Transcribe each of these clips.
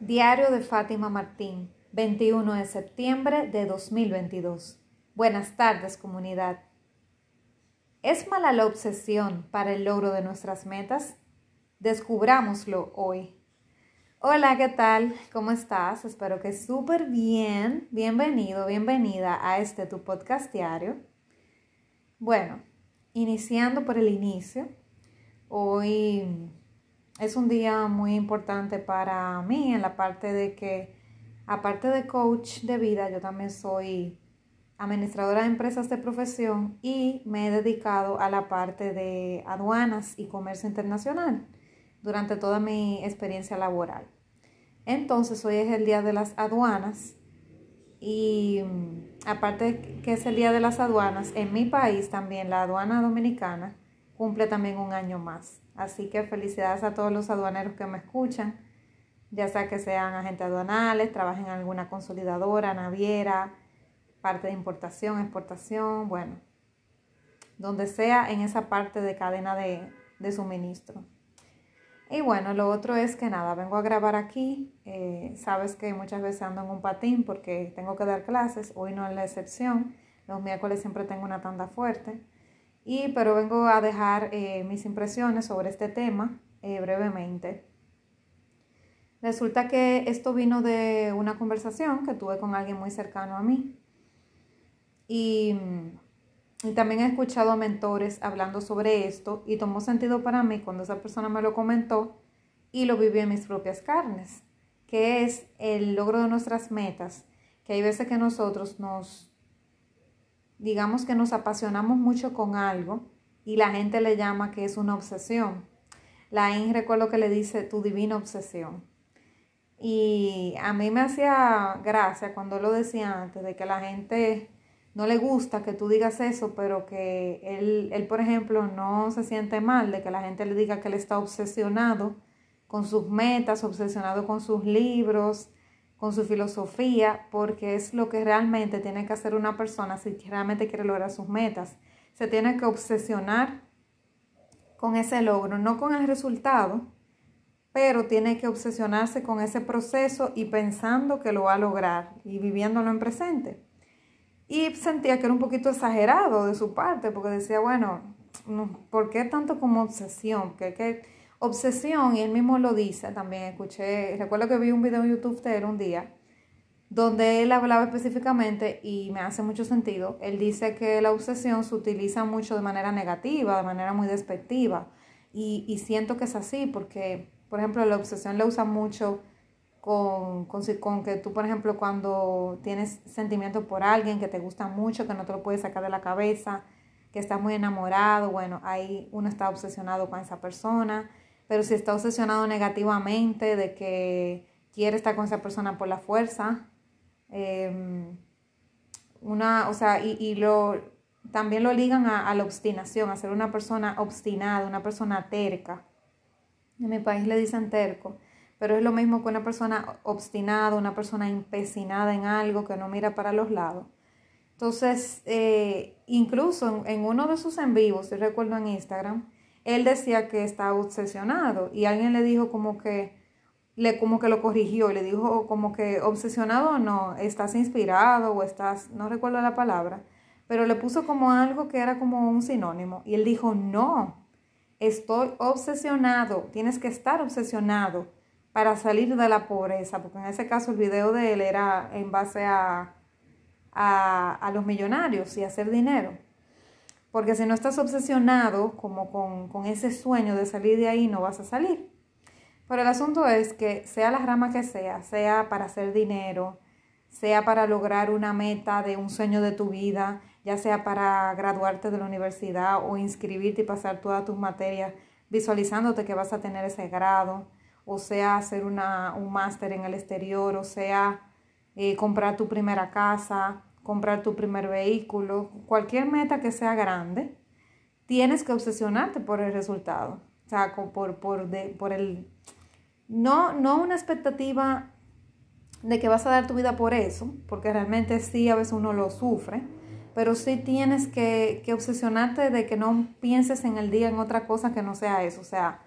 Diario de Fátima Martín, 21 de septiembre de 2022. Buenas tardes, comunidad. ¿Es mala la obsesión para el logro de nuestras metas? Descubrámoslo hoy. Hola, ¿qué tal? ¿Cómo estás? Espero que súper bien. Bienvenido, bienvenida a este tu podcast diario. Bueno, iniciando por el inicio, hoy es un día muy importante para mí en la parte de que, aparte de coach de vida, yo también soy administradora de empresas de profesión y me he dedicado a la parte de aduanas y comercio internacional durante toda mi experiencia laboral. Entonces, hoy es el día de las aduanas y mm, aparte que es el día de las aduanas, en mi país también la aduana dominicana cumple también un año más. Así que felicidades a todos los aduaneros que me escuchan, ya sea que sean agentes aduanales, trabajen en alguna consolidadora, naviera, parte de importación, exportación, bueno, donde sea en esa parte de cadena de, suministro. Y bueno, lo otro es que nada, vengo a grabar aquí. Eh, sabes que muchas veces ando en un patín porque tengo que dar clases, hoy no es la excepción. Los miércoles siempre tengo una tanda fuerte. Y, pero vengo a dejar eh, mis impresiones sobre este tema eh, brevemente. Resulta que esto vino de una conversación que tuve con alguien muy cercano a mí. Y, y, también he escuchado a mentores hablando sobre esto y tomó sentido para mí cuando esa persona me lo comentó y lo viví en mis propias carnes, que es el logro de nuestras metas, que hay veces que nosotros nos digamos que nos apasionamos mucho con algo y la gente le llama que es una obsesión. La IN recuerdo que le dice tu divina obsesión. Y a mí me hacía gracia cuando lo decía antes, de que la gente no le gusta que tú digas eso, pero que él, él, por ejemplo, no se siente mal de que la gente le diga que él está obsesionado con sus metas, obsesionado con sus libros, con su filosofía, porque es lo que realmente tiene que hacer una persona si realmente quiere lograr sus metas. Se tiene que obsesionar con ese logro, no con el resultado, pero tiene que obsesionarse con ese proceso y pensando que lo va a lograr y viviéndolo en presente. Y sentía que era un poquito exagerado de su parte, porque decía, bueno, ¿por qué tanto como obsesión? Que, que Obsesión, y él mismo lo dice, también escuché, recuerdo que vi un video en YouTube de él un día, donde él hablaba específicamente, y me hace mucho sentido, él dice que la obsesión se utiliza mucho de manera negativa, de manera muy despectiva, y, y siento que es así, porque, por ejemplo, la obsesión la usa mucho con, con, que tú, por ejemplo, cuando tienes sentimiento por alguien que te gusta mucho, que no te lo puedes sacar de la cabeza, que estás muy enamorado, bueno, ahí uno está obsesionado con esa persona pero si está obsesionado negativamente de que quiere estar con esa persona por la fuerza, em, una, o sea, y, lo, también lo ligan a, la obstinación, a ser una persona obstinada, una persona terca. En mi país le dicen terco, pero es lo mismo que una persona obstinada, una persona empecinada en algo que no mira para los lados. Entonces, eh, incluso en, en, uno de sus en vivos, yo recuerdo en Instagram, él decía que estaba obsesionado y alguien le dijo como que le como que lo corrigió le dijo como que obsesionado no, estás inspirado o estás, no recuerdo la palabra, pero le puso como algo que era como un sinónimo y él dijo, "No, estoy obsesionado, tienes que estar obsesionado para salir de la pobreza", porque en ese caso el video de él era en base a a, a los millonarios y hacer dinero. Porque si no estás obsesionado como con, ese sueño de salir de ahí, no vas a salir. Pero el asunto es que sea la rama que sea, sea para hacer dinero, sea para lograr una meta de un sueño de tu vida, ya sea para graduarte de la universidad o inscribirte y pasar todas tus materias visualizándote que vas a tener ese grado, o sea hacer una, un máster en el exterior, o sea eh, comprar tu primera casa, comprar tu primer vehículo, cualquier meta que sea grande, tienes que obsesionarte por el resultado. O sea, por, por, de, por el... No, no una expectativa de que vas a dar tu vida por eso, porque realmente sí, a veces uno lo sufre, pero sí tienes que, que obsesionarte de que no pienses en el día en otra cosa que no sea eso. O sea,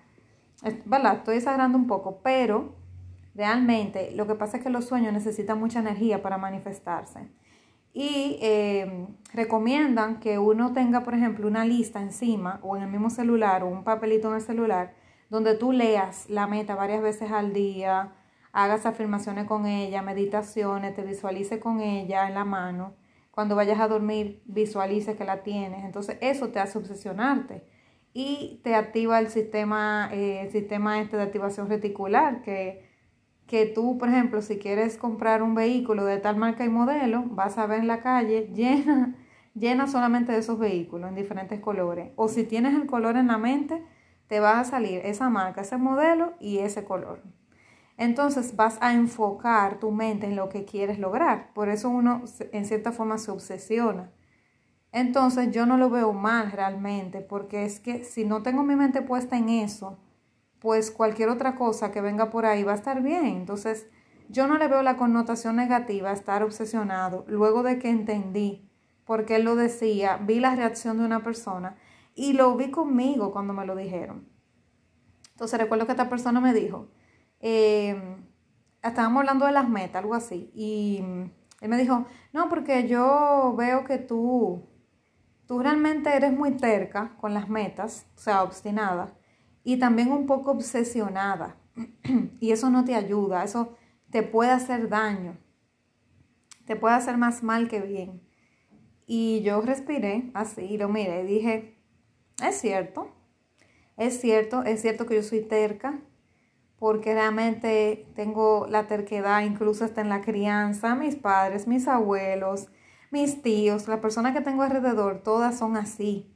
¿verdad? Estoy exagerando un poco, pero Realmente, lo que pasa es que los sueños necesitan mucha energía para manifestarse. Y eh, recomiendan que uno tenga, por ejemplo, una lista encima o en el mismo celular o un papelito en el celular donde tú leas la meta varias veces al día, hagas afirmaciones con ella, meditaciones, te visualice con ella en la mano. Cuando vayas a dormir, visualice que la tienes. Entonces, eso te hace obsesionarte y te activa el sistema, eh, el sistema este de activación reticular, que, que tú, por ejemplo, si quieres comprar un vehículo de tal marca y modelo, vas a ver en la calle llena, llena solamente de esos vehículos en diferentes colores. O si tienes el color en la mente, te va a salir esa marca, ese modelo y ese color. Entonces vas a enfocar tu mente en lo que quieres lograr. Por eso uno en cierta forma se obsesiona. Entonces yo no lo veo mal realmente, porque es que si no tengo mi mente puesta en eso, pues cualquier otra cosa que venga por ahí va a estar bien. Entonces yo no le veo la connotación negativa estar obsesionado. Luego de que entendí por qué él lo decía, vi la reacción de una persona y lo vi conmigo cuando me lo dijeron. Entonces recuerdo que esta persona me dijo, eh, estábamos hablando de las metas, algo así, y él me dijo, no, porque yo veo que tú tú realmente eres muy terca con las metas, o sea, obstinada, y también un poco obsesionada. y eso no te ayuda, eso te puede hacer daño, te puede hacer más mal que bien. Y yo respiré así lo miré dije, es cierto, es cierto, es cierto que yo soy terca, porque realmente tengo la terquedad, incluso hasta en la crianza, mis padres, mis abuelos, mis tíos, la persona que tengo alrededor, todas son así,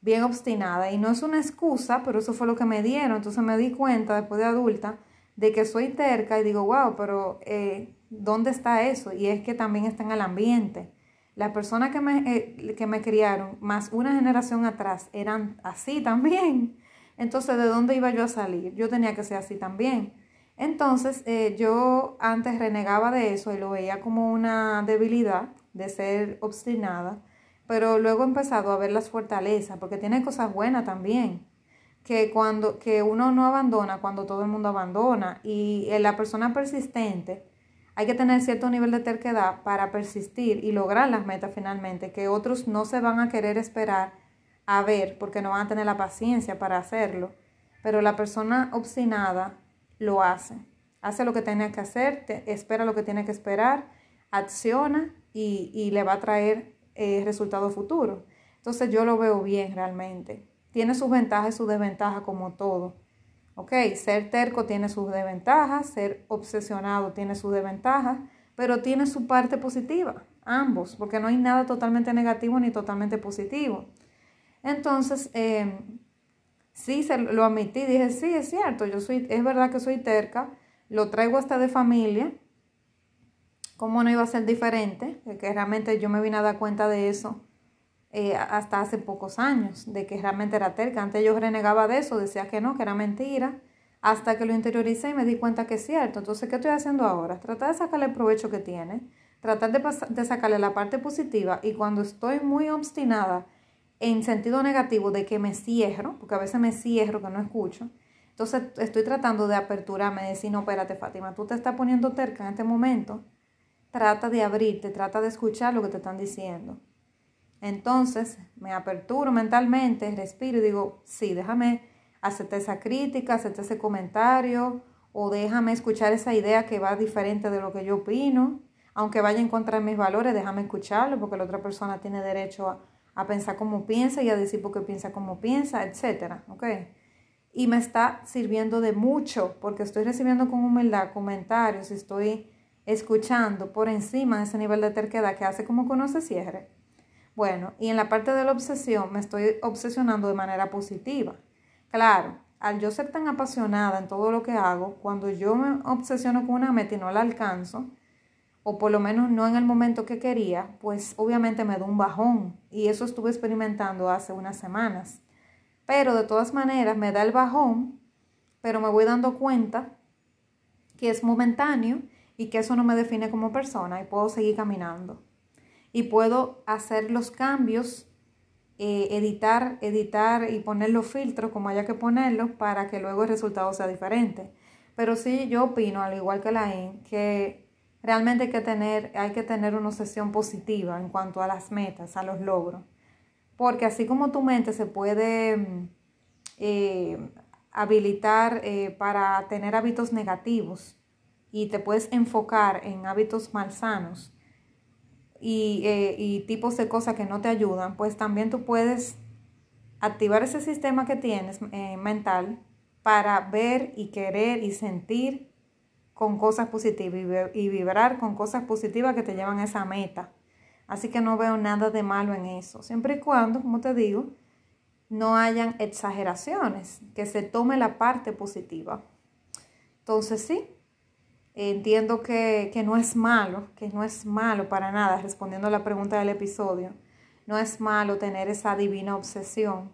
bien obstinadas. Y no es una excusa, pero eso fue lo que me dieron. Entonces me di cuenta después de adulta de que soy terca y digo, wow, pero eh, ¿dónde está eso? Y es que también está en el ambiente. Las personas que me, eh, que me criaron, más una generación atrás, eran así también. Entonces, ¿de dónde iba yo a salir? Yo tenía que ser así también. Entonces, eh, yo antes renegaba de eso y lo veía como una debilidad de ser obstinada, pero luego he empezado a ver las fortalezas, porque tiene cosas buenas también, que cuando que uno no abandona cuando todo el mundo abandona y la persona persistente hay que tener cierto nivel de terquedad para persistir y lograr las metas finalmente, que otros no se van a querer esperar a ver porque no van a tener la paciencia para hacerlo, pero la persona obstinada lo hace, hace lo que tiene que hacer, espera lo que tiene que esperar, acciona y, le va a traer eh, resultados futuros. Entonces yo lo veo bien realmente. Tiene sus ventajas y sus desventajas como todo. ¿Ok? Ser terco tiene sus desventajas, ser obsesionado tiene sus desventajas, pero tiene su parte positiva, ambos, porque no hay nada totalmente negativo ni totalmente positivo. Entonces, eh, sí, se lo admití, dije, sí, es cierto, yo soy, es verdad que soy terca, lo traigo hasta de familia, cómo no iba a ser diferente, que realmente yo me vine a dar cuenta de eso eh, hasta hace pocos años, de que realmente era terca. Antes yo renegaba de eso, decía que no, que era mentira, hasta que lo interioricé y me di cuenta que es cierto. Entonces, ¿qué estoy haciendo ahora? Tratar de sacarle el provecho que tiene, tratar de, sacarle la parte positiva y cuando estoy muy obstinada en sentido negativo de que me cierro, porque a veces me cierro, que no escucho, entonces estoy tratando de aperturarme, de decir, no, espérate Fátima, tú te estás poniendo terca en este momento, trata de abrirte, trata de escuchar lo que te están diciendo. Entonces me aperturo mentalmente, respiro y digo, sí, déjame hacerte esa crítica, hacerte ese comentario o déjame escuchar esa idea que va diferente de lo que yo opino. Aunque vaya en contra de mis valores, déjame escucharlo porque la otra persona tiene derecho a, pensar como piensa y a decir por qué piensa como piensa, etcétera, ¿ok? Y me está sirviendo de mucho porque estoy recibiendo con humildad comentarios, estoy escuchando por encima de ese nivel de terquedad que hace como que uno se cierre. Bueno, y en la parte de la obsesión me estoy obsesionando de manera positiva. Claro, al yo ser tan apasionada en todo lo que hago, cuando yo me obsesiono con una meta y no la alcanzo, o por lo menos no en el momento que quería, pues obviamente me da un bajón. Y eso estuve experimentando hace unas semanas. Pero de todas maneras me da el bajón, pero me voy dando cuenta que es momentáneo y que eso no me define como persona y puedo seguir caminando. Y puedo hacer los cambios, eh, editar, editar y poner los filtros como haya que ponerlos para que luego el resultado sea diferente. Pero sí, yo opino, al igual que la EN, que realmente hay que tener, hay que tener una obsesión positiva en cuanto a las metas, a los logros. Porque así como tu mente se puede mm, eh, habilitar eh, para tener hábitos negativos y te puedes enfocar en hábitos malsanos y, eh, y tipos de cosas que no te ayudan, pues también tú puedes activar ese sistema que tienes mental para ver y querer y sentir con cosas positivas y vibrar con cosas positivas que te llevan a esa meta. Así que no veo nada de malo en eso, siempre y cuando, como te digo, no hayan exageraciones, que se tome la parte positiva. Entonces sí, entiendo que, que, no es malo, que no es malo para nada, respondiendo a la pregunta del episodio, no es malo tener esa divina obsesión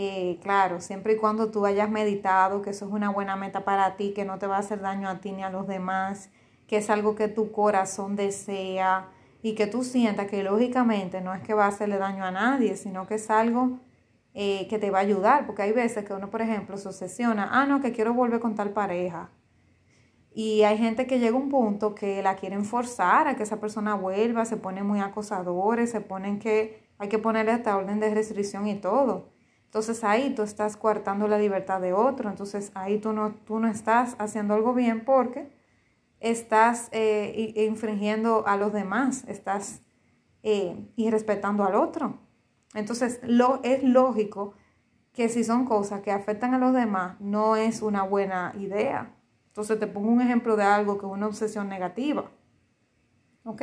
eh, claro, siempre y cuando tú hayas meditado que eso es una buena meta para ti, que no te va a hacer daño a ti ni a los demás, que es algo que tu corazón desea y que tú sientas que lógicamente no es que va a hacerle daño a nadie, sino que es algo eh, que te va a ayudar, porque hay veces que uno, por ejemplo, se obsesiona, ah, no, que quiero volver con tal pareja. Y hay gente que llega a un punto que la quieren forzar a que esa persona vuelva, se ponen muy acosadores, se ponen que hay que ponerle esta orden de restricción y todo. Entonces ahí tú estás coartando la libertad de otro, entonces ahí tú no, tú no estás haciendo algo bien porque estás eh, infringiendo a los demás, estás eh, irrespetando al otro. Entonces lo, es lógico que si son cosas que afectan a los demás, no es una buena idea. Entonces te pongo un ejemplo de algo que es una obsesión negativa. ¿Ok?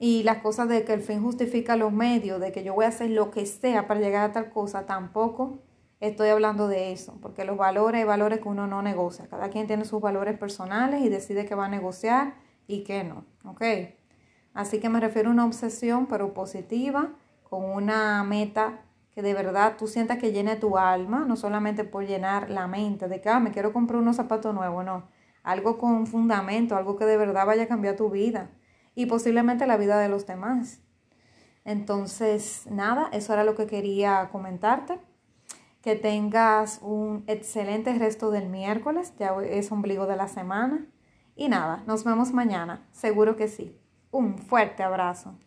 y las cosas de que el fin justifica los medios, de que yo voy a hacer lo que sea para llegar a tal cosa, tampoco estoy hablando de eso, porque los valores hay valores que uno no negocia. Cada quien tiene sus valores personales y decide qué va a negociar y qué no, ¿ok? Así que me refiero a una obsesión, pero positiva, con una meta que de verdad tú sientas que llene tu alma, no solamente por llenar la mente, de que, ah, me quiero comprar unos zapatos nuevos, no. Algo con fundamento, algo que de verdad vaya a cambiar tu vida y posiblemente la vida de los demás. Entonces, nada, eso era lo que quería comentarte. Que tengas un excelente resto del miércoles, ya es ombligo de la semana. Y nada, nos vemos mañana, seguro que sí. Un fuerte abrazo.